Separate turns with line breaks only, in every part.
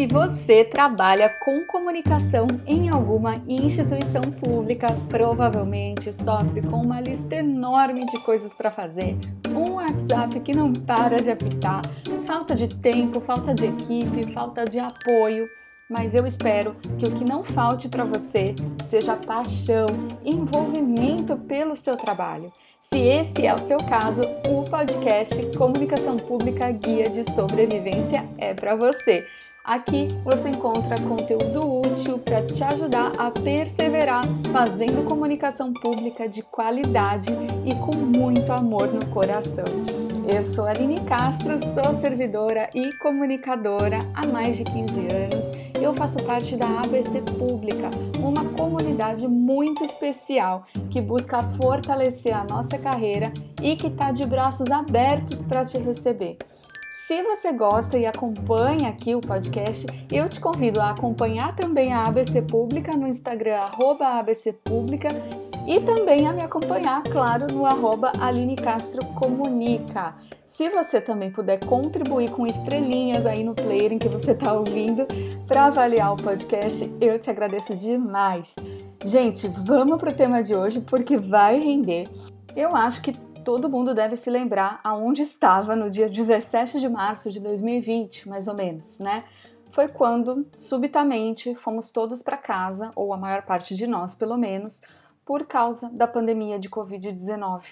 Se você trabalha com comunicação em alguma instituição pública, provavelmente sofre com uma lista enorme de coisas para fazer, um WhatsApp que não para de apitar, falta de tempo, falta de equipe, falta de apoio. Mas eu espero que o que não falte para você seja paixão, envolvimento pelo seu trabalho. Se esse é o seu caso, o podcast Comunicação Pública Guia de Sobrevivência é para você. Aqui você encontra conteúdo útil para te ajudar a perseverar fazendo comunicação pública de qualidade e com muito amor no coração. Eu sou Aline Castro, sou servidora e comunicadora há mais de 15 anos e eu faço parte da ABC Pública, uma comunidade muito especial que busca fortalecer a nossa carreira e que está de braços abertos para te receber. Se você gosta e acompanha aqui o podcast, eu te convido a acompanhar também a ABC Pública no Instagram, arroba ABC Pública, e também a me acompanhar, claro, no arroba Aline Castro Comunica. Se você também puder contribuir com estrelinhas aí no player em que você está ouvindo para avaliar o podcast, eu te agradeço demais. Gente, vamos para o tema de hoje porque vai render. Eu acho que todo mundo deve se lembrar aonde estava no dia 17 de março de 2020, mais ou menos, né? Foi quando, subitamente, fomos todos para casa, ou a maior parte de nós, pelo menos, por causa da pandemia de Covid-19.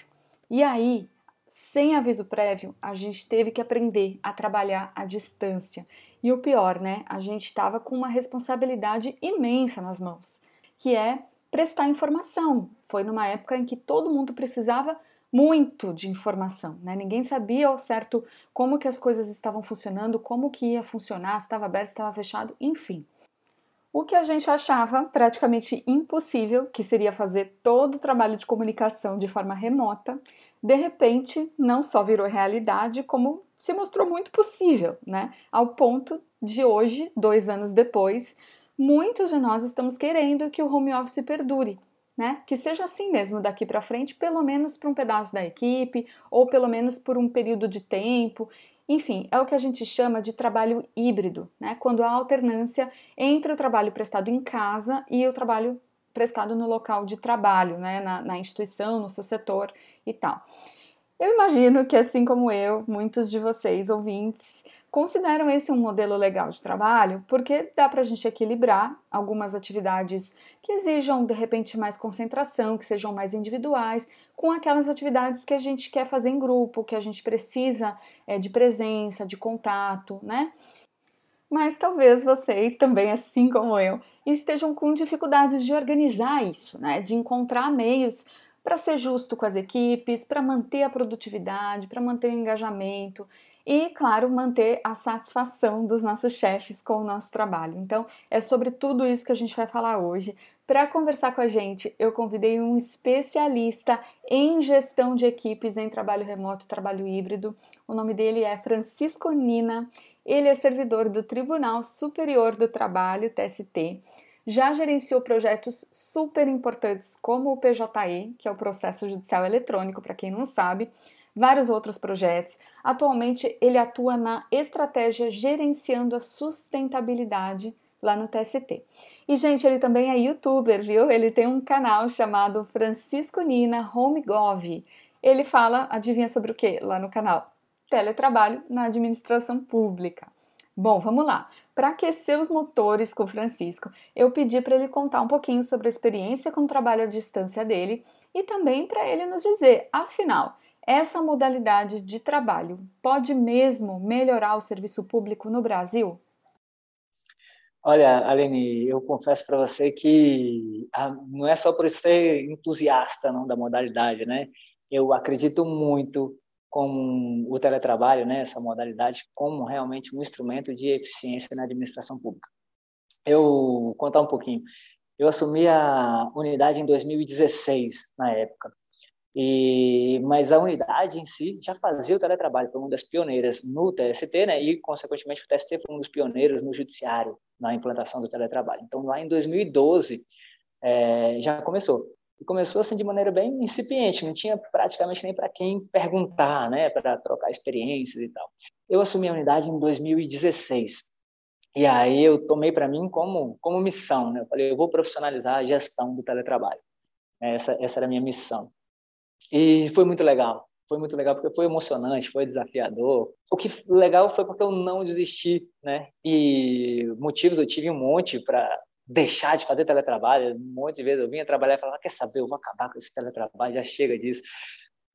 E aí, sem aviso prévio, a gente teve que aprender a trabalhar à distância. E o pior, né? A gente estava com uma responsabilidade imensa nas mãos, que é prestar informação. Foi numa época em que todo mundo precisava muito de informação, né? Ninguém sabia ao certo como que as coisas estavam funcionando, como que ia funcionar, se estava aberto, se estava fechado, enfim. O que a gente achava praticamente impossível, que seria fazer todo o trabalho de comunicação de forma remota, de repente não só virou realidade, como se mostrou muito possível, né? Ao ponto de hoje, dois anos depois, muitos de nós estamos querendo que o home office perdure, né? Que seja assim mesmo daqui para frente, pelo menos para um pedaço da equipe ou pelo menos por um período de tempo. Enfim, é o que a gente chama de trabalho híbrido, né? Quando há alternância entre o trabalho prestado em casa e o trabalho prestado no local de trabalho, né? na, na instituição, no seu setor e tal. Eu imagino que, assim como eu, muitos de vocês, ouvintes, consideram esse um modelo legal de trabalho porque dá para a gente equilibrar algumas atividades que exijam de repente mais concentração, que sejam mais individuais, com aquelas atividades que a gente quer fazer em grupo, que a gente precisa é, de presença, de contato, né? Mas talvez vocês também, assim como eu, estejam com dificuldades de organizar isso, né? De encontrar meios para ser justo com as equipes, para manter a produtividade, para manter o engajamento e, claro, manter a satisfação dos nossos chefes com o nosso trabalho. Então, é sobre tudo isso que a gente vai falar hoje. Para conversar com a gente, eu convidei um especialista em gestão de equipes em trabalho remoto e trabalho híbrido. O nome dele é Francisco Nina. Ele é servidor do Tribunal Superior do Trabalho, TST. Já gerenciou projetos super importantes como o PJE, que é o processo judicial eletrônico, para quem não sabe, vários outros projetos. Atualmente, ele atua na estratégia gerenciando a sustentabilidade lá no TST. E, gente, ele também é youtuber, viu? Ele tem um canal chamado Francisco Nina HomeGov. Ele fala, adivinha sobre o que lá no canal? Teletrabalho na administração pública. Bom, vamos lá. Para aquecer os motores com o Francisco, eu pedi para ele contar um pouquinho sobre a experiência com o trabalho à distância dele e também para ele nos dizer, afinal, essa modalidade de trabalho pode mesmo melhorar o serviço público no Brasil?
Olha, Aline, eu confesso para você que ah, não é só por ser entusiasta não, da modalidade, né? Eu acredito muito com o teletrabalho, né, essa modalidade, como realmente um instrumento de eficiência na administração pública. Eu contar um pouquinho. Eu assumi a unidade em 2016, na época. E, mas a unidade em si já fazia o teletrabalho, foi uma das pioneiras no TST, né? E, consequentemente, o TST foi um dos pioneiros no judiciário na implantação do teletrabalho. Então, lá em 2012, é, eh, já começou. E começou assim de maneira bem incipiente, não tinha praticamente nem para quem perguntar, né? Para trocar experiências e tal. Eu assumi a unidade em 2016. E aí eu tomei para mim como, como missão, né? Eu falei, eu vou profissionalizar a gestão do teletrabalho. Essa, essa era a minha missão. E foi muito legal. Foi muito legal porque foi emocionante, foi desafiador. O que legal foi porque eu não desisti, né? E motivos eu tive um monte para deixar de fazer teletrabalho. Um monte de vezes eu vinha trabalhar e falava, quer saber, eu vou acabar com esse teletrabalho, já chega disso.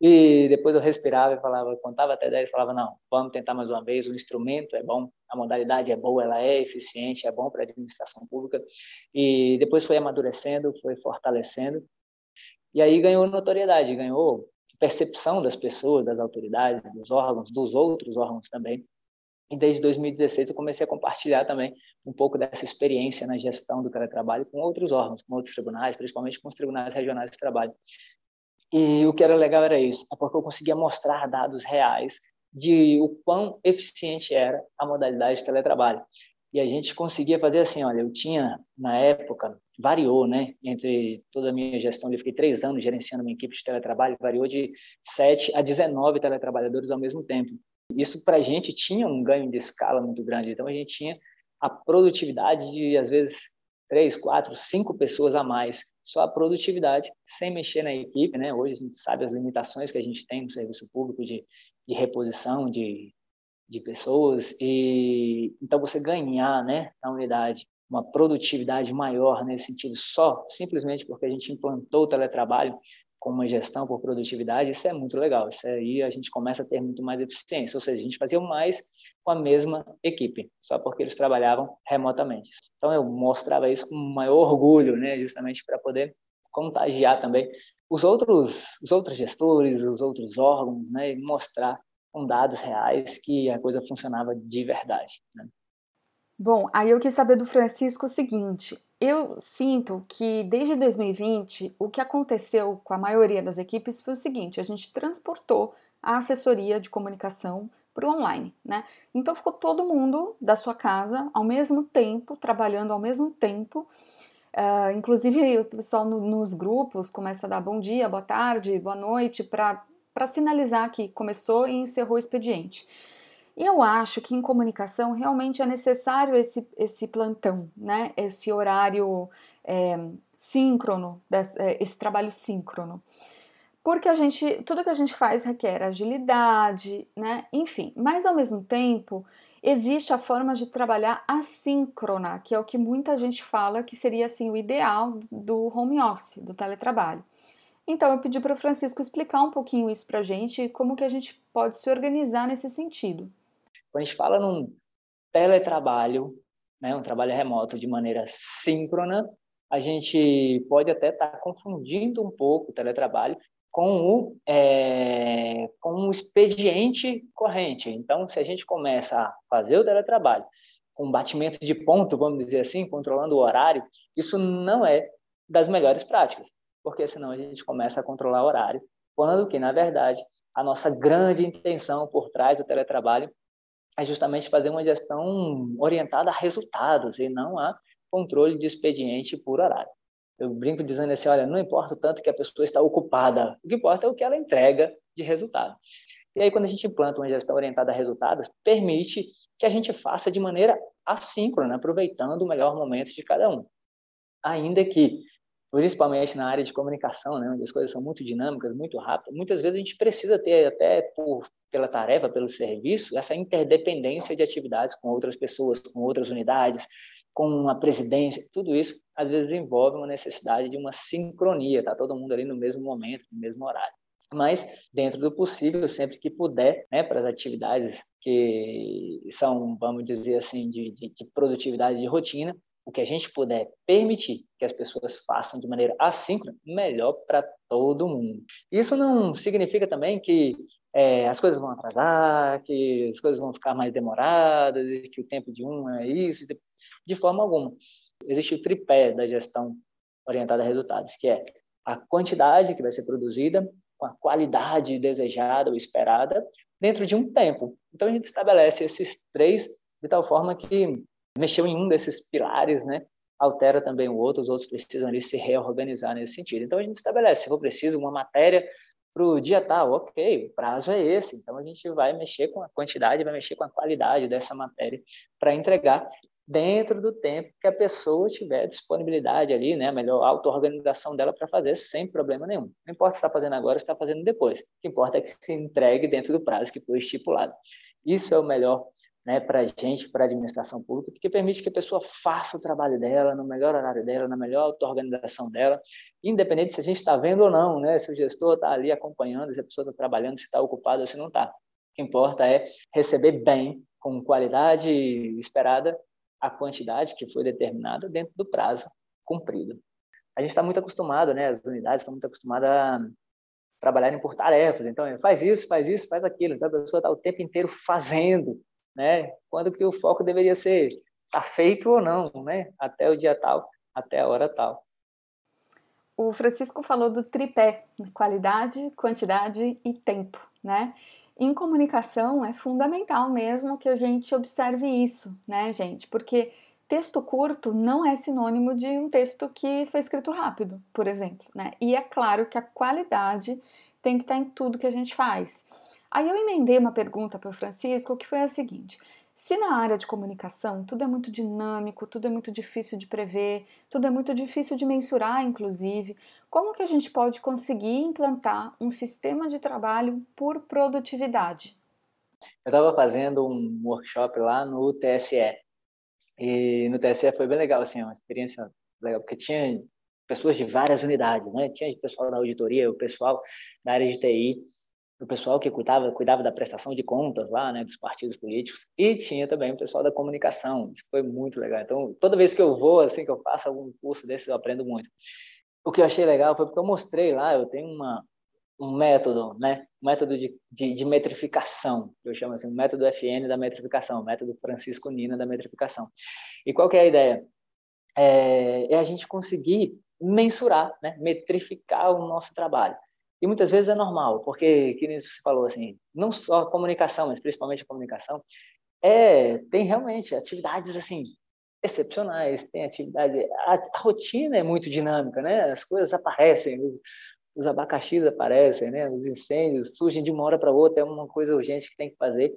E depois eu respirava e falava, contava até 10 e falava, não, vamos tentar mais uma vez, o instrumento é bom, a modalidade é boa, ela é eficiente, é bom para a administração pública. E depois foi amadurecendo, foi fortalecendo. E aí ganhou notoriedade, ganhou percepção das pessoas, das autoridades, dos órgãos, dos outros órgãos também. E desde 2016 eu comecei a compartilhar também um pouco dessa experiência na gestão do teletrabalho com outros órgãos, com outros tribunais, principalmente com os tribunais regionais de trabalho. E o que era legal era isso, é porque eu conseguia mostrar dados reais de o quão eficiente era a modalidade de teletrabalho. E a gente conseguia fazer assim, olha, eu tinha, na época, variou, né, entre toda a minha gestão, eu fiquei três anos gerenciando uma equipe de teletrabalho, variou de 7 a 19 teletrabalhadores ao mesmo tempo. Isso, para a gente, tinha um ganho de escala muito grande. Então, a gente tinha a produtividade de, às vezes, três, quatro, cinco pessoas a mais só a produtividade, sem mexer na equipe, né? Hoje a gente sabe as limitações que a gente tem no serviço público de, de reposição de, de pessoas e então você ganhar, né, na unidade uma produtividade maior nesse sentido só simplesmente porque a gente implantou o teletrabalho com uma gestão por produtividade, isso é muito legal. Isso aí a gente começa a ter muito mais eficiência, ou seja, a gente fazia mais com a mesma equipe, só porque eles trabalhavam remotamente. Então eu mostrava isso com maior orgulho, né, justamente para poder contagiar também os outros, os outros gestores, os outros órgãos, né, e mostrar com dados reais que a coisa funcionava de verdade. Né?
Bom, aí eu quis saber do Francisco o seguinte: eu sinto que desde 2020 o que aconteceu com a maioria das equipes foi o seguinte: a gente transportou a assessoria de comunicação para o online, né? Então ficou todo mundo da sua casa ao mesmo tempo, trabalhando ao mesmo tempo. Uh, inclusive o pessoal no, nos grupos começa a dar bom dia, boa tarde, boa noite para sinalizar que começou e encerrou o expediente. Eu acho que em comunicação realmente é necessário esse, esse plantão, né? esse horário é, síncrono, é, esse trabalho síncrono. Porque a gente, tudo que a gente faz requer agilidade, né? Enfim, mas ao mesmo tempo existe a forma de trabalhar assíncrona, que é o que muita gente fala que seria assim o ideal do home office, do teletrabalho. Então eu pedi para o Francisco explicar um pouquinho isso para a gente e como que a gente pode se organizar nesse sentido.
Quando a gente fala num teletrabalho, né, um trabalho remoto de maneira síncrona, a gente pode até estar tá confundindo um pouco o teletrabalho com o, é, com o expediente corrente. Então, se a gente começa a fazer o teletrabalho com batimento de ponto, vamos dizer assim, controlando o horário, isso não é das melhores práticas, porque senão a gente começa a controlar o horário, quando que, na verdade, a nossa grande intenção por trás do teletrabalho é justamente fazer uma gestão orientada a resultados e não a controle de expediente por horário. Eu brinco dizendo assim, olha, não importa o tanto que a pessoa está ocupada, o que importa é o que ela entrega de resultado. E aí, quando a gente implanta uma gestão orientada a resultados, permite que a gente faça de maneira assíncrona, aproveitando o melhor momento de cada um. Ainda que, principalmente na área de comunicação, né, onde as coisas são muito dinâmicas, muito rápidas, muitas vezes a gente precisa ter, até por pela tarefa, pelo serviço, essa interdependência de atividades com outras pessoas, com outras unidades, com a presidência, tudo isso às vezes envolve uma necessidade de uma sincronia, tá todo mundo ali no mesmo momento, no mesmo horário. Mas dentro do possível, sempre que puder, né, para as atividades que são, vamos dizer assim, de, de, de produtividade de rotina, o que a gente puder permitir que as pessoas façam de maneira assíncrona, melhor para todo mundo. Isso não significa também que é, as coisas vão atrasar, que as coisas vão ficar mais demoradas, que o tempo de um é isso, de, forma alguma. Existe o tripé da gestão orientada a resultados, que é a quantidade que vai ser produzida com a qualidade desejada ou esperada dentro de um tempo. Então a gente estabelece esses três de tal forma que mexeu em um desses pilares, né, altera também o outro, os outros precisam ali se reorganizar nesse sentido. Então a gente estabelece, se for preciso, uma matéria para o dia tal, ok, o prazo é esse, então a gente vai mexer com a quantidade, vai mexer com a qualidade dessa matéria para entregar. dentro do tempo que a pessoa tiver disponibilidade ali, né, melhor auto-organização dela para fazer sem problema nenhum. Não importa se está fazendo agora ou está fazendo depois. O que importa é que se entregue dentro do prazo que foi estipulado. Isso é o melhor né, para a gente, para a administração pública, porque permite que a pessoa faça o trabalho dela, no melhor horário dela, na melhor auto-organização dela, independente se a gente está vendo ou não, né, se o gestor está ali acompanhando, se a pessoa está trabalhando, se está ocupado ou se não está. O que importa é receber bem, com qualidade esperada, a quantidade que foi determinada dentro do prazo cumprido. A gente está muito acostumado, né? As unidades estão muito acostumadas a trabalharem por tarefas. Então, faz isso, faz isso, faz aquilo. Então, a pessoa está o tempo inteiro fazendo, né? Quando que o foco deveria ser está feito ou não, né? Até o dia tal, até a hora tal.
O Francisco falou do tripé, qualidade, quantidade e tempo, né? Em comunicação é fundamental mesmo que a gente observe isso, né, gente? Porque texto curto não é sinônimo de um texto que foi escrito rápido, por exemplo, né? E é claro que a qualidade tem que estar em tudo que a gente faz. Aí eu emendei uma pergunta para o Francisco que foi a seguinte: se na área de comunicação tudo é muito dinâmico, tudo é muito difícil de prever, tudo é muito difícil de mensurar, inclusive, como que a gente pode conseguir implantar um sistema de trabalho por produtividade?
Eu estava fazendo um workshop lá no TSE e no TSE foi bem legal, assim, uma experiência legal, porque tinha pessoas de várias unidades, né? Tinha pessoal da auditoria, o pessoal da área de TI, o pessoal que cuidava, cuidava da prestação de contas lá, né, dos partidos políticos, e tinha também o pessoal da comunicação. Isso foi muito legal. Então, toda vez que eu vou, assim, que eu faço algum curso desses, eu aprendo muito. O que eu achei legal foi porque eu mostrei lá, eu tenho uma, um método, né, um método de, de, de metrificação, que eu chamo assim, o método FN da metrificação, o método Francisco Nina da metrificação. E qual que é a ideia? É, é a gente conseguir mensurar, né, metrificar o nosso trabalho. E muitas vezes é normal, porque, que você falou assim, não só a comunicação, mas principalmente a comunicação, é, tem realmente atividades assim excepcionais, tem atividade, a, a rotina é muito dinâmica, né? As coisas aparecem, os, os abacaxis aparecem, né? Os incêndios surgem de uma hora para outra, é uma coisa urgente que tem que fazer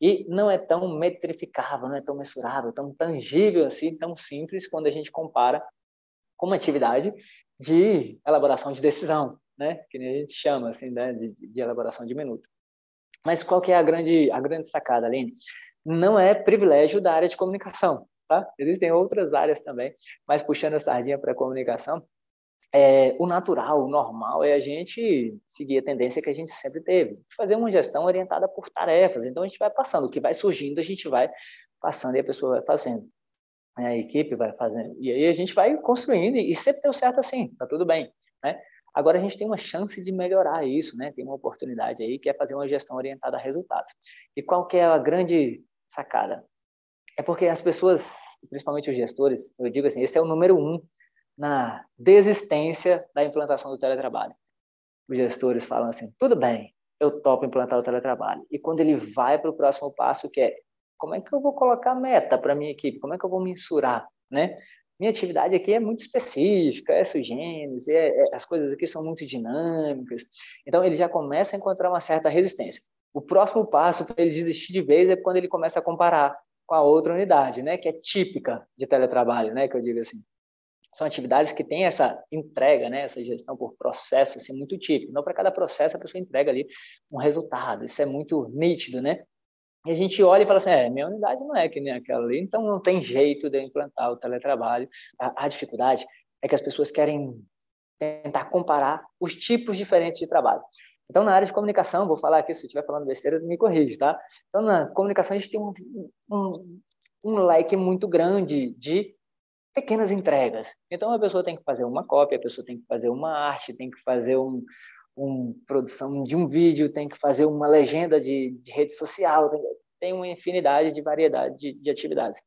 e não é tão metrificável, não é tão mensurável, tão tangível assim, tão simples quando a gente compara com uma atividade de elaboração de decisão, né? Que a gente chama assim, né? de, de elaboração de minuto. Mas qual que é a grande a grande sacada, Aline? Não é privilégio da área de comunicação, tá? Existem outras áreas também, mas puxando a sardinha para a comunicação, é, o natural, o normal é a gente seguir a tendência que a gente sempre teve, fazer uma gestão orientada por tarefas. Então a gente vai passando, o que vai surgindo a gente vai passando e a pessoa vai fazendo. A equipe vai fazendo. E aí a gente vai construindo e sempre deu certo assim, tá tudo bem, né? Agora a gente tem uma chance de melhorar isso, né? Tem uma oportunidade aí que é fazer uma gestão orientada a resultados. E qual que é a grande sacada? É porque as pessoas, principalmente os gestores, eu digo assim, esse é o número um na desistência da implantação do teletrabalho. Os gestores falam assim, tudo bem, eu topo implantar o teletrabalho. E quando ele vai para o próximo passo, que é como é que eu vou colocar meta para minha equipe? Como é que eu vou mensurar, né? Minha atividade aqui é muito específica, é sugênese, é, é, as coisas aqui são muito dinâmicas. Então, ele já começa a encontrar uma certa resistência. O próximo passo para ele desistir de vez é quando ele começa a comparar com a outra unidade, né, que é típica de teletrabalho, né, que eu digo assim. São atividades que têm essa entrega, né, essa gestão por processo, assim, muito típico. Então, para cada processo, a pessoa entrega ali um resultado. Isso é muito nítido, né? E a gente olha e fala assim, é, minha unidade não é que nem aquela ali, então não tem jeito de implantar o teletrabalho. A, a dificuldade é que as pessoas querem tentar comparar os tipos diferentes de trabalho. Então, na área de comunicação, vou falar aqui, se estiver falando besteira, me corrige, tá? Então, na comunicação, a gente tem um, um, um like muito grande de pequenas entregas. Então, a pessoa tem que fazer uma cópia, a pessoa tem que fazer uma arte, tem que fazer um, uma produção de um vídeo, tem que fazer uma legenda de, de rede social, tem, tem, uma infinidade de variedade de, de atividades.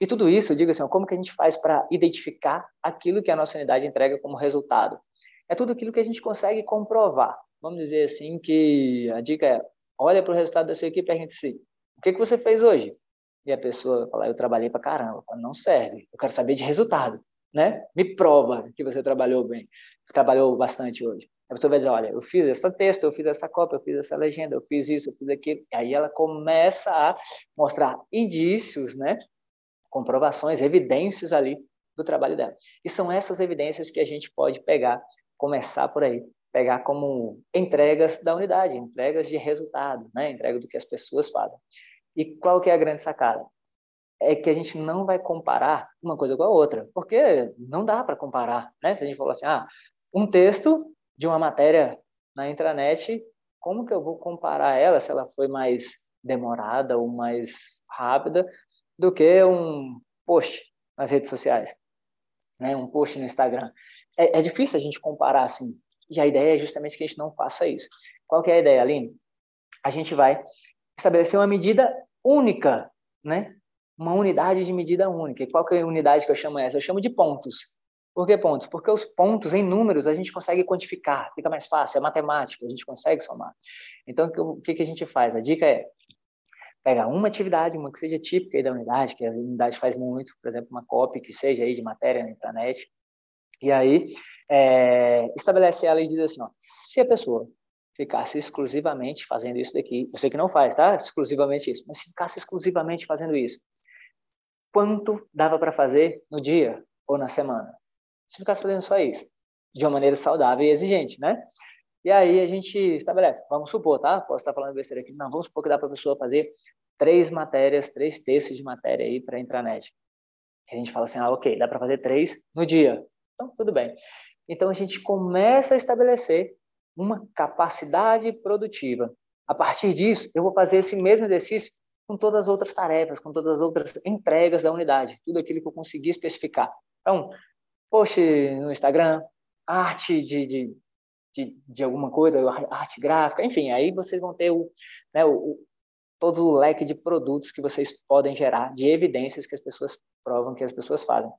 E tudo isso, diga assim, como que a gente faz para identificar aquilo que a nossa unidade entrega como resultado? É tudo aquilo que a gente consegue comprovar. Vamos dizer assim que a dica é, olha para o resultado da sua equipe e pergunta assim, o que, que você fez hoje? E a pessoa fala, eu trabalhei para caramba. Falo, não serve, eu quero saber de resultado. Né? Me prova que você trabalhou bem, trabalhou bastante hoje. A pessoa vai dizer, olha, eu fiz esse texto, eu fiz essa cópia, eu fiz essa legenda, eu fiz isso, eu fiz aquilo. Aí ela começa a mostrar indícios, né, comprovações, evidências ali do trabalho dela. E são essas evidências que a gente pode pegar, começar por aí, pegar como entregas da unidade, entregas de resultado, né? entrega do que as pessoas fazem. E qual que é a grande sacada? É que a gente não vai comparar uma coisa com a outra, porque não dá para comparar, né? Se a gente falar assim, ah, um texto de uma matéria na intranet, como que eu vou comparar ela se ela foi mais demorada ou mais rápida do que um post nas redes sociais, né? Um post no Instagram. É, é difícil a gente comparar assim. E a ideia é justamente que a gente não faça isso. Qual que é a ideia, Aline? A gente vai estabelecer uma medida única, né? Uma unidade de medida única. E qual que é a unidade que eu chamo essa? Eu chamo de pontos. Por que pontos? Porque os pontos em números a gente consegue quantificar, fica mais fácil, é matemática, a gente consegue somar. Então, o que, que a gente faz? A dica é pegar uma atividade, uma que seja típica da unidade, que a unidade faz muito, por exemplo, uma copy que seja aí de matéria na intranet, e aí é, estabelece ela e diz assim, ó, se a pessoa ficasse exclusivamente fazendo isso daqui, sei que não faz, tá? Exclusivamente isso, mas se ficasse exclusivamente fazendo isso, quanto dava para fazer no dia ou na semana? Se ficasse fazendo só isso, de uma maneira saudável e exigente, né? E aí a gente estabelece, vamos supor, tá? Posso estar falando besteira aqui, não, vamos supor que dá para a pessoa fazer três matérias, três textos de matéria aí para a intranet. E a gente fala assim, ah, ok, dá para fazer três no dia. Então, tudo bem. Então a gente começa a estabelecer uma capacidade produtiva. A partir disso, eu vou fazer esse mesmo exercício com todas as outras tarefas, com todas as outras entregas da unidade, tudo aquilo que eu conseguir especificar. Então, post no Instagram, arte de, de, de, de alguma coisa, arte gráfica, enfim, aí vocês vão ter o, né, o, todo o leque de produtos que vocês podem gerar, de evidências que as pessoas provam que as pessoas fazem.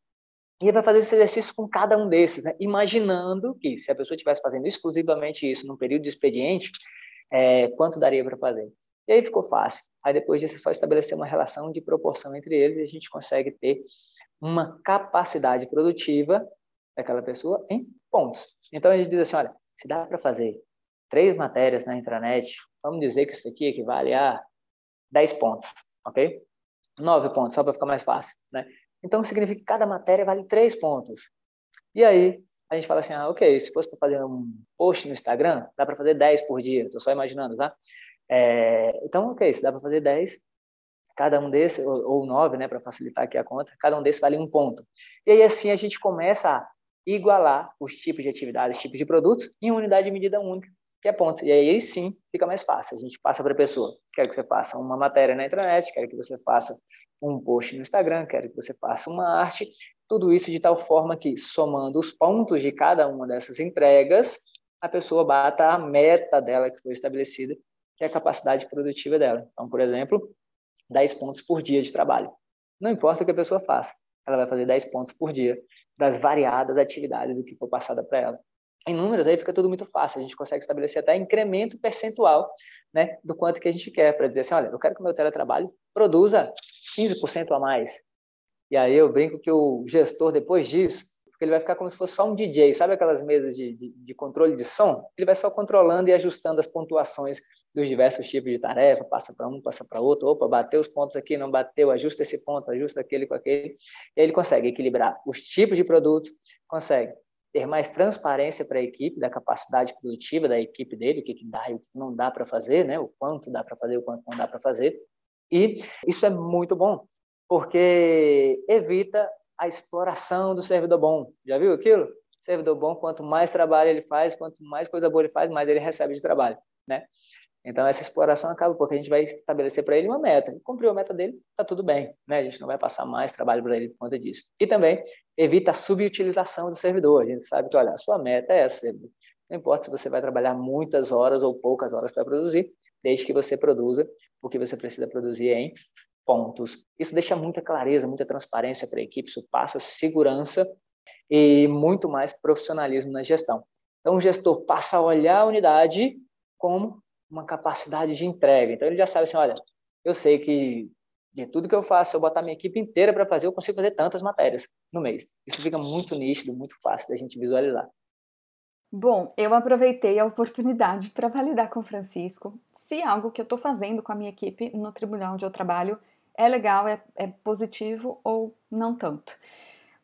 E vai fazer esse exercício com cada um desses, né? imaginando que se a pessoa estivesse fazendo exclusivamente isso num período de expediente, é, quanto daria para fazer? E aí ficou fácil. Aí depois disso é só estabelecer uma relação de proporção entre eles e a gente consegue ter uma capacidade produtiva daquela pessoa em pontos. Então a gente diz assim, olha, se dá para fazer três matérias na intranet, vamos dizer que isso aqui equivale a 10 pontos, ok? 9 pontos, só para ficar mais fácil, né? Então significa que cada matéria vale 3 pontos. E aí a gente fala assim, ah, ok, se fosse para fazer um post no Instagram, dá para fazer 10 por dia, estou só imaginando, tá? É, então, ok, se dá para fazer 10, cada um desses, ou, ou nove, né, para facilitar aqui a conta, cada um desses vale um ponto. E aí, assim, a gente começa a igualar os tipos de atividades, tipos de produtos, em uma unidade de medida única, que é ponto. E aí, sim, fica mais fácil. A gente passa para a pessoa. Quero que você faça uma matéria na internet, quero que você faça um post no Instagram, quero que você faça uma arte. Tudo isso de tal forma que, somando os pontos de cada uma dessas entregas, a pessoa bata a meta dela que foi estabelecida, que é a capacidade produtiva dela. Então, por exemplo, 10 pontos por dia de trabalho. Não importa o que a pessoa faça, ela vai fazer 10 pontos por dia das variadas atividades do que for passada para ela. Em números, aí fica tudo muito fácil, a gente consegue estabelecer até incremento percentual né, do quanto que a gente quer, para dizer assim, olha, eu quero que o meu teletrabalho produza 15% a mais. E aí eu brinco que o gestor, depois disso, porque ele vai ficar como se fosse só um DJ, sabe aquelas mesas de, de, de controle de som? Ele vai só controlando e ajustando as pontuações dos diversos tipos de tarefa, passa para um, passa para outro, opa, bateu os pontos aqui, não bateu, ajusta esse ponto, ajusta aquele com aquele, e ele consegue equilibrar os tipos de produtos, consegue ter mais transparência para a equipe, da capacidade produtiva da equipe dele, o que, que dá e o que não dá para fazer, né? o quanto dá para fazer, o quanto não dá para fazer, e isso é muito bom, porque evita a exploração do servidor bom. Já viu aquilo? Servidor bom, quanto mais trabalho ele faz, quanto mais coisa boa ele faz, mais ele recebe de trabalho, né? Então, essa exploração acaba porque a gente vai estabelecer para ele uma meta. E cumpriu a meta dele, está tudo bem. Né? A gente não vai passar mais trabalho para ele por conta disso. E também evita a subutilização do servidor. A gente sabe que, olha, a sua meta é essa. Não importa se você vai trabalhar muitas horas ou poucas horas para produzir, desde que você produza o que você precisa produzir em pontos. Isso deixa muita clareza, muita transparência para a equipe, isso passa segurança e muito mais profissionalismo na gestão. Então, o gestor passa a olhar a unidade como uma capacidade de entrega. Então ele já sabe assim, olha, eu sei que de tudo que eu faço, se eu botar minha equipe inteira para fazer, eu consigo fazer tantas matérias no mês. Isso fica muito nítido, muito fácil da gente visualizar.
Bom, eu aproveitei a oportunidade para validar com o Francisco se algo que eu estou fazendo com a minha equipe no tribunal onde eu trabalho é legal, é, é positivo ou não tanto.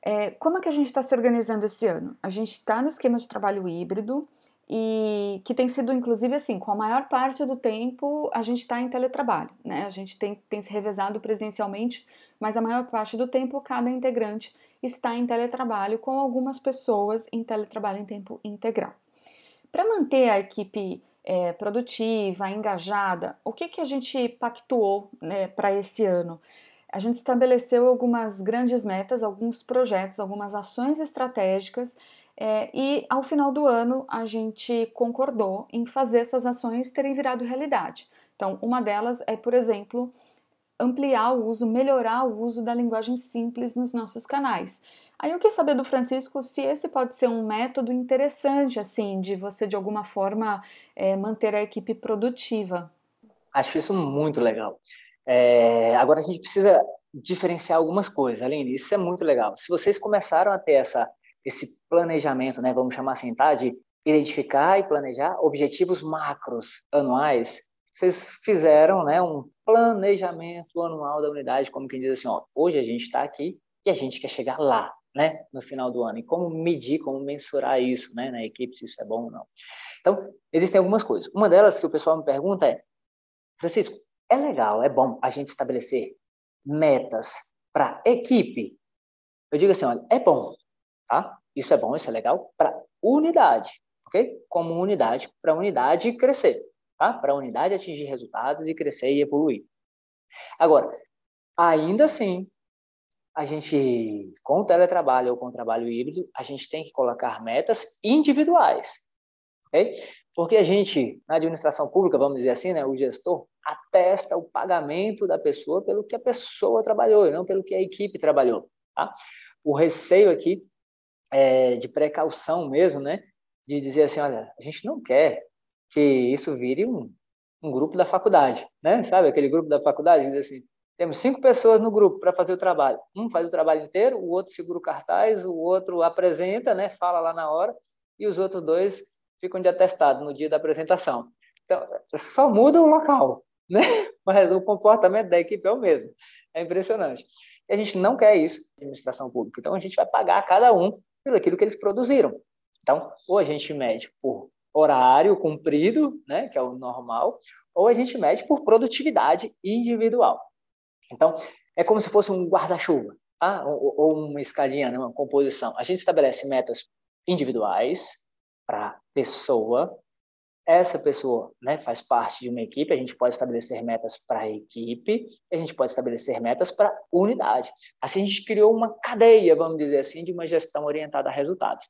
É, como é que a gente está se organizando esse ano? A gente está no esquema de trabalho híbrido e que tem sido, inclusive, assim, com a maior parte do tempo a gente está em teletrabalho, né? A gente tem, tem se revezado presencialmente, mas a maior parte do tempo cada integrante está em teletrabalho, com algumas pessoas em teletrabalho em tempo integral. Para manter a equipe é, produtiva, engajada, o que, que a gente pactuou né, para esse ano? A gente estabeleceu algumas grandes metas, alguns projetos, algumas ações estratégicas é, e ao final do ano a gente concordou em fazer essas ações terem virado realidade. Então, uma delas é, por exemplo, ampliar o uso, melhorar o uso da linguagem simples nos nossos canais. Aí eu quis saber do Francisco se esse pode ser um método interessante, assim, de você de alguma forma é, manter a equipe produtiva.
Acho isso muito legal. É, agora a gente precisa diferenciar algumas coisas, Aline. Isso é muito legal. Se vocês começaram a ter essa, esse planejamento, né, vamos chamar assim, tá, de identificar e planejar objetivos macros anuais, vocês fizeram né, um planejamento anual da unidade, como quem diz assim, ó, hoje a gente está aqui e a gente quer chegar lá, né, no final do ano. E como medir, como mensurar isso, né, na equipe, se isso é bom ou não. Então, existem algumas coisas. Uma delas que o pessoal me pergunta é, Francisco, é legal, é bom a gente estabelecer metas para equipe? Eu digo assim, olha, é bom, tá? Isso é bom, isso é legal para unidade, ok? Como unidade, para unidade crescer tá? para unidade atingir resultados e crescer e evoluir. Agora, ainda assim, a gente, com o teletrabalho ou com o trabalho híbrido, a gente tem que colocar metas individuais. Okay? Porque a gente, na administração pública, vamos dizer assim, né, o gestor atesta o pagamento da pessoa pelo que a pessoa trabalhou e não pelo que a equipe trabalhou. Tá? O receio aqui é de precaução mesmo, né? De dizer assim, olha, a gente não quer que isso vire um, um grupo da faculdade, né? Sabe aquele grupo da faculdade? Diz assim, temos cinco pessoas no grupo para fazer o trabalho. Um faz o trabalho inteiro, o outro segura o cartaz, o outro apresenta, né? Fala lá na hora, e os outros dois ficam de atestado no dia da apresentação. Então, só muda o local, né? Mas o comportamento da equipe é o mesmo. É impressionante. E a gente não quer isso, administração pública. Então, a gente vai pagar a cada um pelo aquilo que eles produziram. Então, ou a gente mede por horário cumprido, né, que é o normal, ou a gente mede por produtividade individual. Então, é como se fosse um guarda-chuva, tá? ou, ou, uma escadinha, né, uma composição. A gente estabelece metas individuais para pessoa. Essa pessoa né, faz parte de uma equipe, a gente pode estabelecer metas para a equipe, a gente pode estabelecer metas para unidade. Assim, a gente criou uma cadeia, vamos dizer assim, de uma gestão orientada a resultados.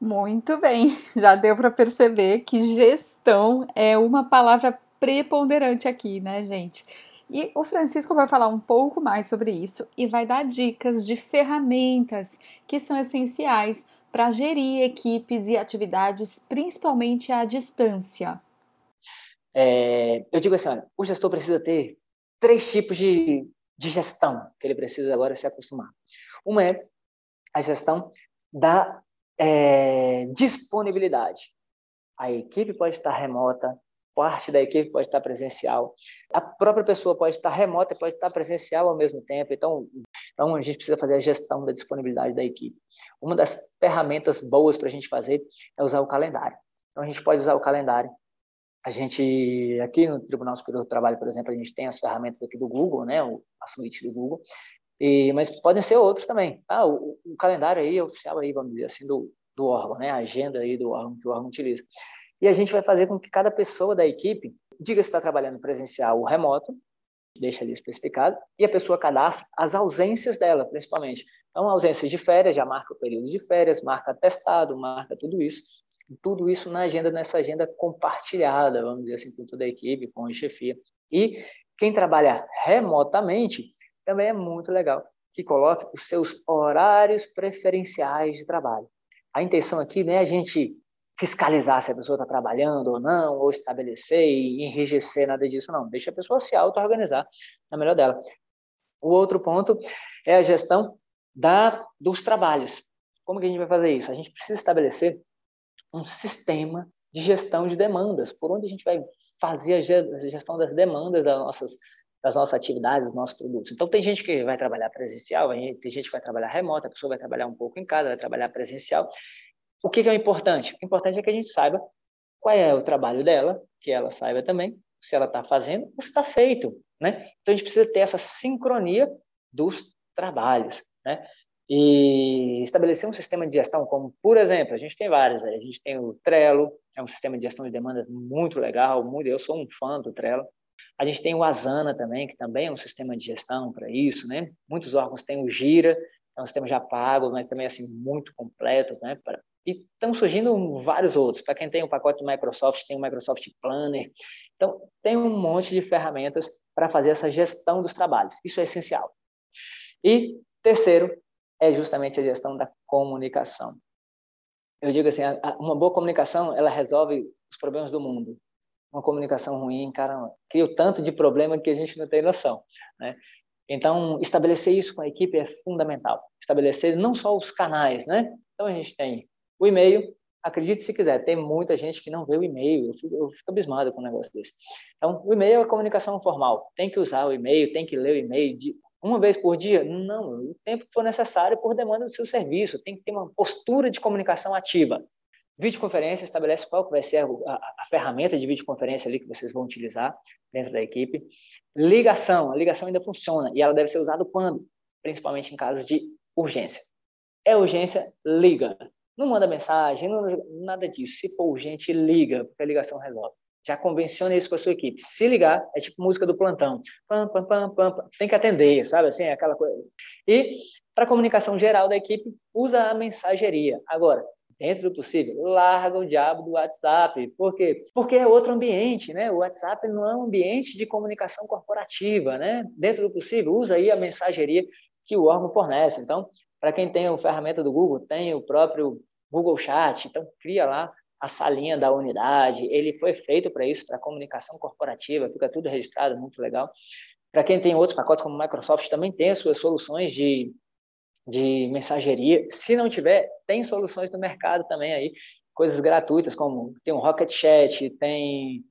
Muito bem, já deu para perceber que gestão é uma palavra preponderante aqui, né, gente? E o Francisco vai falar um pouco mais sobre isso e vai dar dicas de ferramentas que são essenciais para gerir equipes e atividades, principalmente à distância.
É, eu digo assim, olha, o gestor precisa ter três tipos de, de gestão que ele precisa agora se acostumar. Uma é a gestão da é, disponibilidade. A equipe pode estar remota, parte da equipe pode estar presencial, a própria pessoa pode estar remota e pode estar presencial ao mesmo tempo. Então, então a gente precisa fazer a gestão da disponibilidade da equipe. Uma das ferramentas boas para a gente fazer é usar o calendário. Então, a gente pode usar o calendário. A gente, aqui no Tribunal Superior do Trabalho, por exemplo, a gente tem as ferramentas aqui do Google, né, a suíte do Google, e, mas podem ser outros também. Ah, o, o, calendário aí oficial aí, vamos dizer assim, do, do órgão, né? A agenda aí do órgão que o órgão utiliza. E a gente vai fazer com que cada pessoa da equipe diga se está trabalhando presencial ou remoto, deixa ali especificado, e a pessoa cadastra as ausências dela, principalmente. Então, ausências de férias, já marca o período de férias, marca testado, marca tudo isso. Tudo isso na agenda, nessa agenda compartilhada, vamos dizer assim, com toda a equipe, com a chefia. E quem trabalha remotamente também é muito legal que coloque os seus horários preferenciais de trabalho. A intenção aqui não é a gente fiscalizar se a pessoa está trabalhando ou não, ou estabelecer e enrijecer nada disso, não. Deixa a pessoa se auto-organizar na melhor dela. O outro ponto é a gestão da, dos trabalhos. Como que a gente vai fazer isso? A gente precisa estabelecer um sistema de gestão de demandas, por onde a gente vai fazer a gestão das demandas das nossas das nossas atividades, dos nossos produtos. Então, tem gente que vai trabalhar presencial, tem gente que vai trabalhar remota, a pessoa vai trabalhar um pouco em casa, vai trabalhar presencial. O que, que é o importante? O importante é que a gente saiba qual é o trabalho dela, que ela saiba também se ela está fazendo ou se está feito, né? Então, a gente precisa ter essa sincronia dos trabalhos, né? E estabelecer um sistema de gestão, como, por exemplo, a gente tem vários, a gente tem o Trello, é um sistema de gestão de demandas muito legal, muito, eu sou um fã do Trello, a gente tem o Asana também, que também é um sistema de gestão para isso, né? Muitos órgãos têm o Gira, é um sistema já pago, mas também assim muito completo, né? Pra... E estão surgindo vários outros. Para quem tem o pacote do Microsoft, tem o Microsoft Planner. Então, tem um monte de ferramentas para fazer essa gestão dos trabalhos. Isso é essencial. E terceiro é justamente a gestão da comunicação. Eu digo assim, uma boa comunicação, ela resolve os problemas do mundo uma comunicação ruim, cara, cria o tanto de problema que a gente não tem noção, né? Então, estabelecer isso com a equipe é fundamental. Estabelecer não só os canais, né? Então, a gente tem o e-mail. Acredite se quiser, tem muita gente que não vê o e-mail. Eu fico, eu fico abismado com um negócio desse. Então, o e-mail é comunicação formal. Tem que usar o e-mail, tem que ler o e-mail de uma vez por dia? Não, o tempo que for necessário por demanda do seu serviço. Tem que ter uma postura de comunicação ativa. Videoconferência estabelece qual vai ser a, a, a, ferramenta de videoconferência ali que vocês vão utilizar dentro da equipe. Ligação, a ligação ainda funciona e ela deve ser usada quando? Principalmente em casos de urgência. É urgência, liga. Não manda mensagem, não, nada disso. Se for urgente, liga, porque a ligação resolve. Já convenciona isso com a sua equipe. Se ligar, é tipo música do plantão. Pam, pam, pam, pam, Tem que atender, sabe assim? Aquela coisa. E, para comunicação geral da equipe, usa a mensageria. Agora, dentro do possível, larga o diabo do WhatsApp. Por quê? Porque é outro ambiente, né? O WhatsApp não é um ambiente de comunicação corporativa, né? Dentro do possível, usa aí a mensageria que o órgão fornece. Então, para quem tem a ferramenta do Google, tem o próprio Google Chat, então cria lá a salinha da unidade. Ele foi feito para isso, para comunicação corporativa, fica tudo registrado, muito legal. Para quem tem outros pacotes, como Microsoft, também tem as suas soluções de de mensageria. Se não tiver, tem soluções no mercado também aí, coisas gratuitas, como tem o Rocket Chat, tem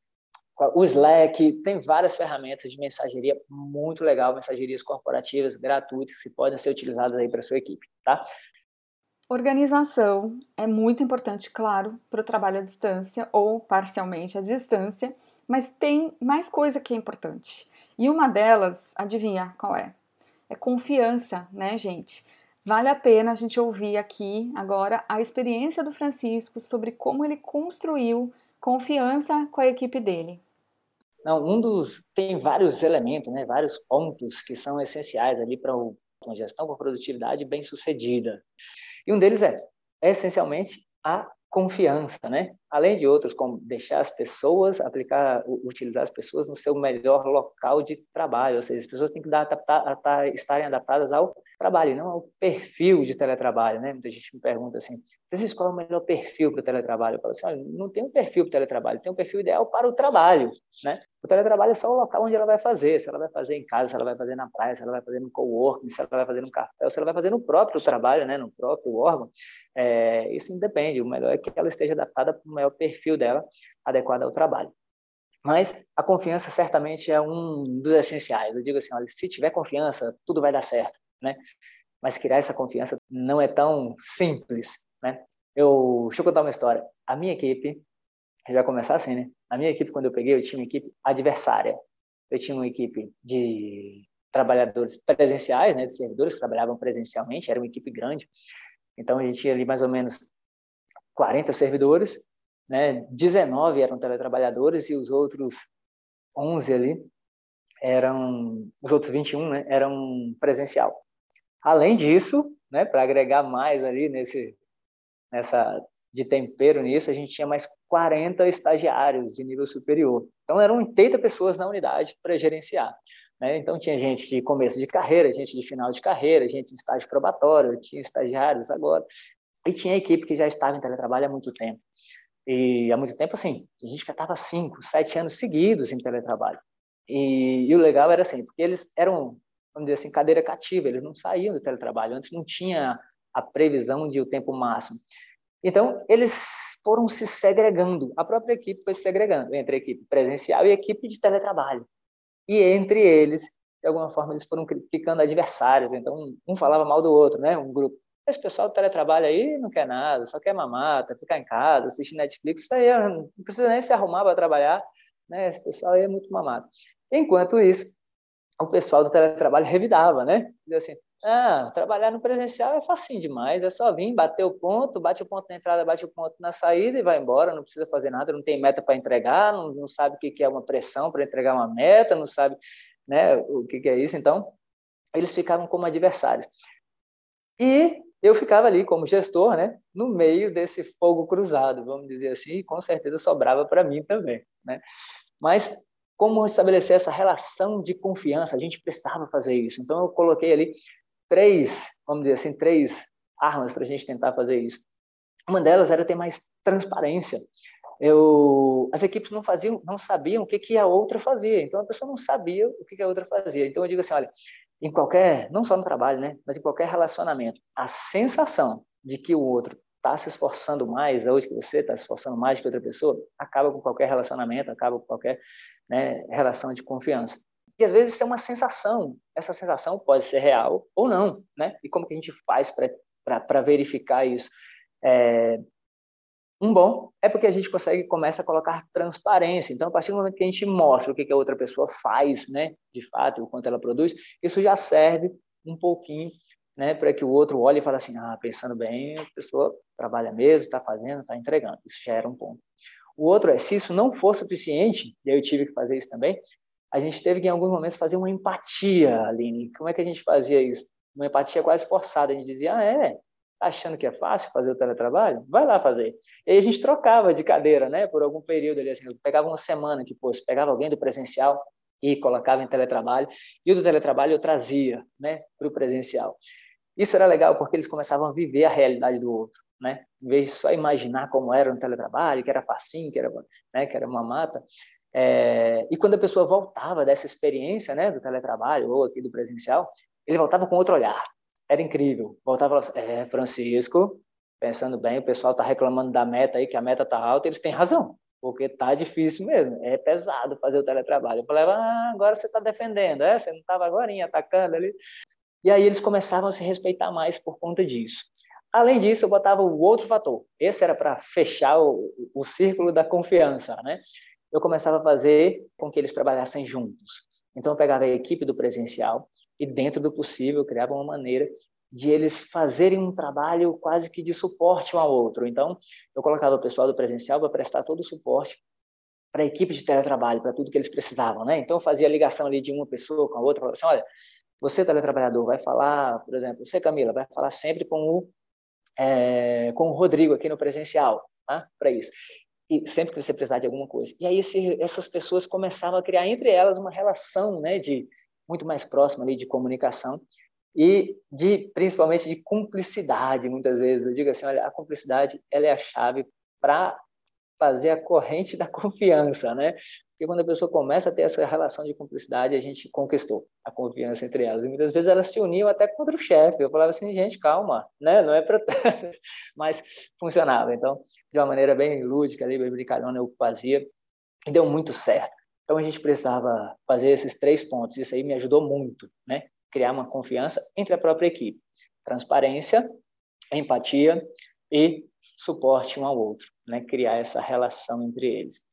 o Slack, tem várias ferramentas de mensageria muito legal, mensagerias corporativas gratuitas que podem ser utilizadas aí para sua equipe, tá?
Organização é muito importante, claro, para o trabalho à distância ou parcialmente à distância, mas tem mais coisa que é importante. E uma delas, adivinha qual é? É confiança, né, gente? Vale a pena a gente ouvir aqui agora a experiência do Francisco sobre como ele construiu confiança com a equipe dele.
Não, um dos tem vários elementos, né, vários pontos que são essenciais ali para uma gestão com produtividade bem sucedida. E um deles é, é essencialmente a confiança, né? Além de outros, como deixar as pessoas, aplicar, utilizar as pessoas no seu melhor local de trabalho, ou seja, as pessoas têm que dar, adaptar, estarem adaptadas ao trabalho, não ao perfil de teletrabalho, né? Muita gente me pergunta assim, Francisco, qual é o melhor perfil para o teletrabalho? Eu falo assim, olha, não tem um perfil para o teletrabalho, tem um perfil ideal para o trabalho, né? O teletrabalho é só o local onde ela vai fazer, se ela vai fazer em casa, se ela vai fazer na praia, se ela vai fazer no coworking, se ela vai fazer no café, se ela vai fazer no próprio trabalho, né? No próprio órgão, é, isso independe, o melhor é que ela esteja adaptada para maior perfil dela, adequado ao trabalho. Mas a confiança certamente é um dos essenciais. Eu digo assim, olha, se tiver confiança, tudo vai dar certo né? Mas criar essa confiança não é tão simples, né? Eu, deixa eu contar uma história. A minha equipe, já começar assim, né? A minha equipe, quando eu peguei, eu tinha uma equipe adversária. Eu tinha uma equipe de trabalhadores presenciais, né? De servidores que trabalhavam presencialmente, era uma equipe grande. Então, a gente tinha ali mais ou menos 40 servidores, né? 19 eram teletrabalhadores e os outros 11 ali eram, os outros 21, né? Eram presencial. Além disso, né, para agregar mais ali nesse, nessa de tempero nisso, a gente tinha mais 40 estagiários de nível superior. Então, eram 80 pessoas na unidade para gerenciar. Né? Então, tinha gente de começo de carreira, gente de final de carreira, gente de estágio probatório, tinha estagiários agora. E tinha equipe que já estava em teletrabalho há muito tempo. E há muito tempo, assim, a gente já estava cinco, sete anos seguidos em teletrabalho. E, e, o legal era assim, porque eles eram vamos dizer assim, cadeira cativa, eles não saíam do teletrabalho, antes não tinha a previsão de o tempo máximo. Então, eles foram se segregando, a própria equipe foi se segregando entre a equipe presencial e a equipe de teletrabalho. e entre eles, de alguma forma, eles foram ficando adversários. Então, um falava mal do outro, né? Um grupo. Esse pessoal do teletrabalho aí não quer nada, só quer mamata, ficar em casa, assistir Netflix, isso aí não precisa nem se arrumar para trabalhar, né? Esse pessoal aí é muito mamado. Enquanto isso, o pessoal do teletrabalho revidava, né? Dizia assim, ah, trabalhar no presencial é facinho demais, é só vir, bater o ponto, bate o ponto na entrada, bate o ponto na saída e vai embora, não precisa fazer nada, não tem meta para entregar, não, não sabe o que é uma pressão para entregar uma meta, não sabe né, o que é isso, então eles ficavam como adversários. E eu ficava ali como gestor, né, no meio desse fogo cruzado, vamos dizer assim, e com certeza sobrava para mim também, né? Mas como estabelecer essa relação de confiança? A gente precisava fazer isso. Então eu coloquei ali três, vamos dizer assim, três armas para a gente tentar fazer isso. Uma delas era ter mais transparência. Eu, as equipes não faziam, não sabiam o que, que a outra fazia. Então a pessoa não sabia o que, que a outra fazia. Então eu digo assim, olha, em qualquer, não só no trabalho, né, mas em qualquer relacionamento, a sensação de que o outro está se esforçando mais hoje que você, está se esforçando mais que outra pessoa, acaba com qualquer relacionamento, acaba com qualquer né, relação de confiança. E às vezes tem uma sensação, essa sensação pode ser real ou não, né? E como que a gente faz para verificar isso? É, um bom é porque a gente consegue começa a colocar transparência. Então, a partir do momento que a gente mostra o que, que a outra pessoa faz, né, de fato, o quanto ela produz, isso já serve um pouquinho, né, para que o outro olhe e fale assim, ah, pensando bem, a pessoa trabalha mesmo, está fazendo, está entregando. Isso já era um ponto. O outro é, se isso não for suficiente, e aí eu tive que fazer isso também, a gente teve que, em alguns momentos, fazer uma empatia, Aline. Como é que a gente fazia isso? Uma empatia quase forçada. A gente dizia, ah, é? Achando que é fácil fazer o teletrabalho? Vai lá fazer. E aí a gente trocava de cadeira, né? Por algum período ali, assim. Pegava uma semana que fosse, pegava alguém do presencial e colocava em teletrabalho, e o do teletrabalho eu trazia, né, para o presencial. Isso era legal porque eles começavam a viver a realidade do outro né? Em vez de só imaginar como era no teletrabalho, que era facinho, que era, né, que era uma mata. É, e quando a pessoa voltava dessa experiência, né, do teletrabalho ou aqui do presencial, ele voltava com outro olhar. Era incrível. Voltava e falava assim, é, Francisco, pensando bem, o pessoal está reclamando da meta aí, que a meta está alta, eles têm razão, porque tá difícil mesmo, é pesado fazer o teletrabalho. Eu falava, ah, agora você está defendendo, é? Você não estava agora atacando ali. E aí eles começavam a se respeitar mais por conta disso. Além disso, eu botava o outro fator. Esse era para fechar o, o círculo da confiança, né? Eu começava a fazer com que eles trabalhassem juntos. Então, eu pegava a equipe do presencial e, dentro do possível, criava uma maneira de eles fazerem um trabalho quase que de suporte um ao outro. Então, eu colocava o pessoal do presencial para prestar todo o suporte para a equipe de teletrabalho, para tudo que eles precisavam, né? Então, eu fazia a ligação ali de uma pessoa com a outra, falava assim, olha, você, teletrabalhador, vai falar, por exemplo, você, Camila, vai falar sempre com o é, com o Rodrigo aqui no presencial, tá? para isso. E sempre que você precisar de alguma coisa. E aí esse, essas pessoas começavam a criar entre elas uma relação, né, de muito mais próxima ali de comunicação e de principalmente de cumplicidade. Muitas vezes eu digo assim, olha, a cumplicidade ela é a chave para fazer a corrente da confiança, né? Porque quando a pessoa começa a ter essa relação de cumplicidade, a gente conquistou a confiança entre elas. E muitas vezes elas se uniam até contra o chefe. Eu falava assim, gente, calma, né? Não é para mas funcionava. Então, de uma maneira bem lúdica, ali, bem brincalhona, eu fazia e deu muito certo. Então a gente precisava fazer esses três pontos. Isso aí me ajudou muito, né? Criar uma confiança entre a própria equipe, transparência, empatia e suporte um ao outro, né? Criar essa relação entre eles.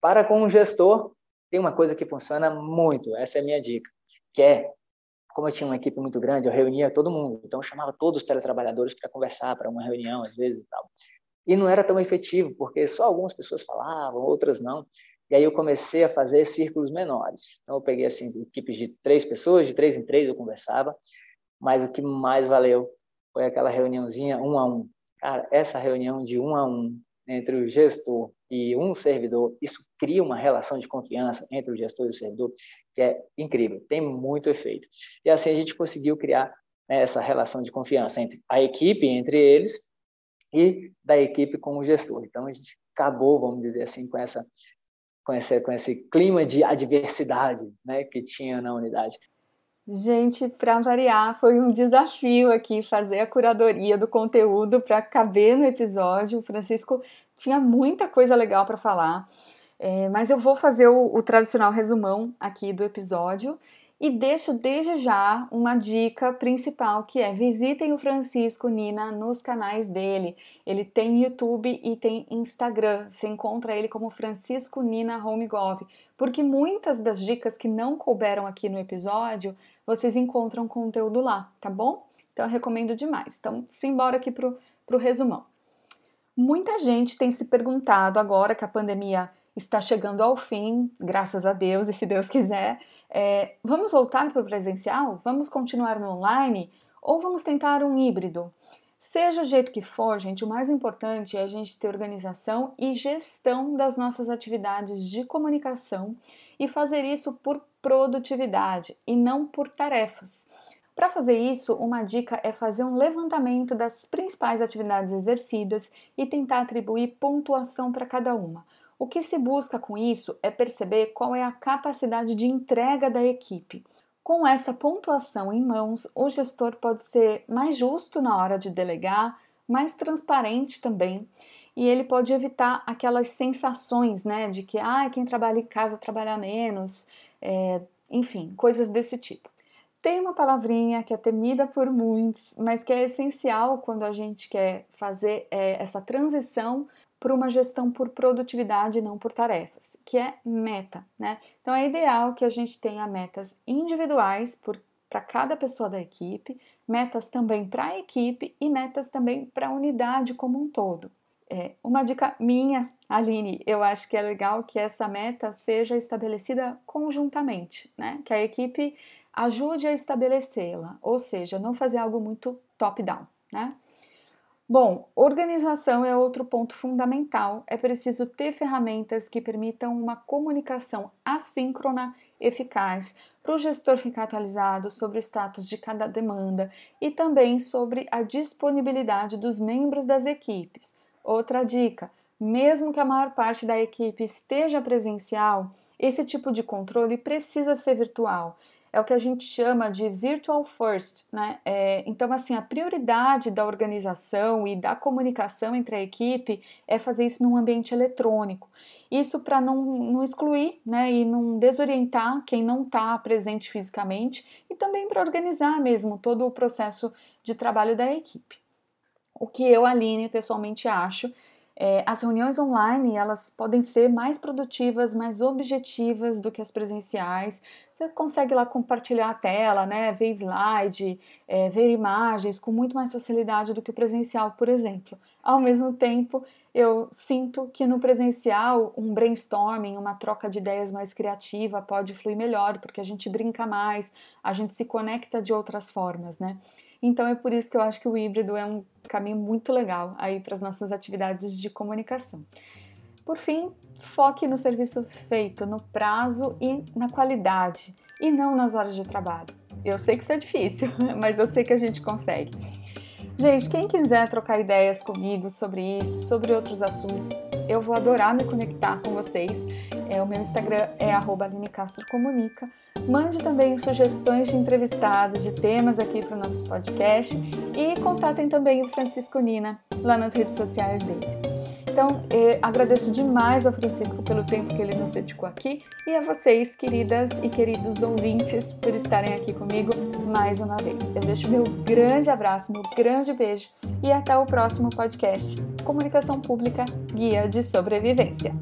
Para com o gestor, tem uma coisa que funciona muito, essa é a minha dica, que é, como eu tinha uma equipe muito grande, eu reunia todo mundo, então eu chamava todos os teletrabalhadores para conversar, para uma reunião, às vezes e tal. E não era tão efetivo, porque só algumas pessoas falavam, outras não. E aí eu comecei a fazer círculos menores. Então eu peguei assim equipes de três pessoas, de três em três eu conversava, mas o que mais valeu foi aquela reuniãozinha um a um. Cara, essa reunião de um a um entre o gestor e um servidor, isso cria uma relação de confiança entre o gestor e o servidor que é incrível, tem muito efeito. E assim a gente conseguiu criar né, essa relação de confiança entre a equipe, entre eles, e da equipe com o gestor. Então a gente acabou, vamos dizer assim, com essa com esse, com esse clima de adversidade né, que tinha na unidade.
Gente, para variar, foi um desafio aqui fazer a curadoria do conteúdo para caber no episódio. O Francisco tinha muita coisa legal para falar. É, mas eu vou fazer o, o tradicional resumão aqui do episódio e deixo desde já uma dica principal que é visitem o Francisco Nina nos canais dele. Ele tem YouTube e tem Instagram. Você encontra ele como Francisco Nina HomeGov, porque muitas das dicas que não couberam aqui no episódio, vocês encontram conteúdo lá, tá bom? Então eu recomendo demais. Então, simbora aqui pro, pro resumão. Muita gente tem se perguntado agora que a pandemia está chegando ao fim, graças a Deus, e se Deus quiser, é, vamos voltar para o presencial? Vamos continuar no online? Ou vamos tentar um híbrido? Seja o jeito que for, gente, o mais importante é a gente ter organização e gestão das nossas atividades de comunicação e fazer isso por produtividade e não por tarefas. Para fazer isso, uma dica é fazer um levantamento das principais atividades exercidas e tentar atribuir pontuação para cada uma. O que se busca com isso é perceber qual é a capacidade de entrega da equipe. Com essa pontuação em mãos, o gestor pode ser mais justo na hora de delegar, mais transparente também, e ele pode evitar aquelas sensações, né, de que ah, quem trabalha em casa trabalha menos, é, enfim, coisas desse tipo. Tem uma palavrinha que é temida por muitos, mas que é essencial quando a gente quer fazer é, essa transição para uma gestão por produtividade e não por tarefas, que é meta, né? Então é ideal que a gente tenha metas individuais para cada pessoa da equipe, metas também para a equipe e metas também para a unidade como um todo. É, uma dica minha, Aline, eu acho que é legal que essa meta seja estabelecida conjuntamente, né? Que a equipe ajude a estabelecê-la, ou seja, não fazer algo muito top-down, né? Bom, organização é outro ponto fundamental. É preciso ter ferramentas que permitam uma comunicação assíncrona eficaz para o gestor ficar atualizado sobre o status de cada demanda e também sobre a disponibilidade dos membros das equipes. Outra dica: mesmo que a maior parte da equipe esteja presencial, esse tipo de controle precisa ser virtual é o que a gente chama de virtual first, né? É, então, assim, a prioridade da organização e da comunicação entre a equipe é fazer isso num ambiente eletrônico. Isso para não, não excluir, né? E não desorientar quem não está presente fisicamente e também para organizar mesmo todo o processo de trabalho da equipe. O que eu, Aline, pessoalmente acho é, as reuniões online elas podem ser mais produtivas, mais objetivas do que as presenciais. Você consegue lá compartilhar a tela, né, ver slide, é, ver imagens com muito mais facilidade do que o presencial, por exemplo. Ao mesmo tempo, eu sinto que no presencial um brainstorming, uma troca de ideias mais criativa pode fluir melhor, porque a gente brinca mais, a gente se conecta de outras formas, né? Então é por isso que eu acho que o híbrido é um caminho muito legal aí para as nossas atividades de comunicação. Por fim, foque no serviço feito, no prazo e na qualidade, e não nas horas de trabalho. Eu sei que isso é difícil, mas eu sei que a gente consegue. Gente, quem quiser trocar ideias comigo sobre isso, sobre outros assuntos, eu vou adorar me conectar com vocês. É, o meu Instagram é @alinecastrocomunica. Mande também sugestões de entrevistados, de temas aqui para o nosso podcast e contatem também o Francisco Nina lá nas redes sociais dele. Então, eh, agradeço demais ao Francisco pelo tempo que ele nos dedicou aqui e a vocês, queridas e queridos ouvintes, por estarem aqui comigo mais uma vez. Eu deixo meu grande abraço, meu grande beijo e até o próximo podcast Comunicação Pública Guia de Sobrevivência.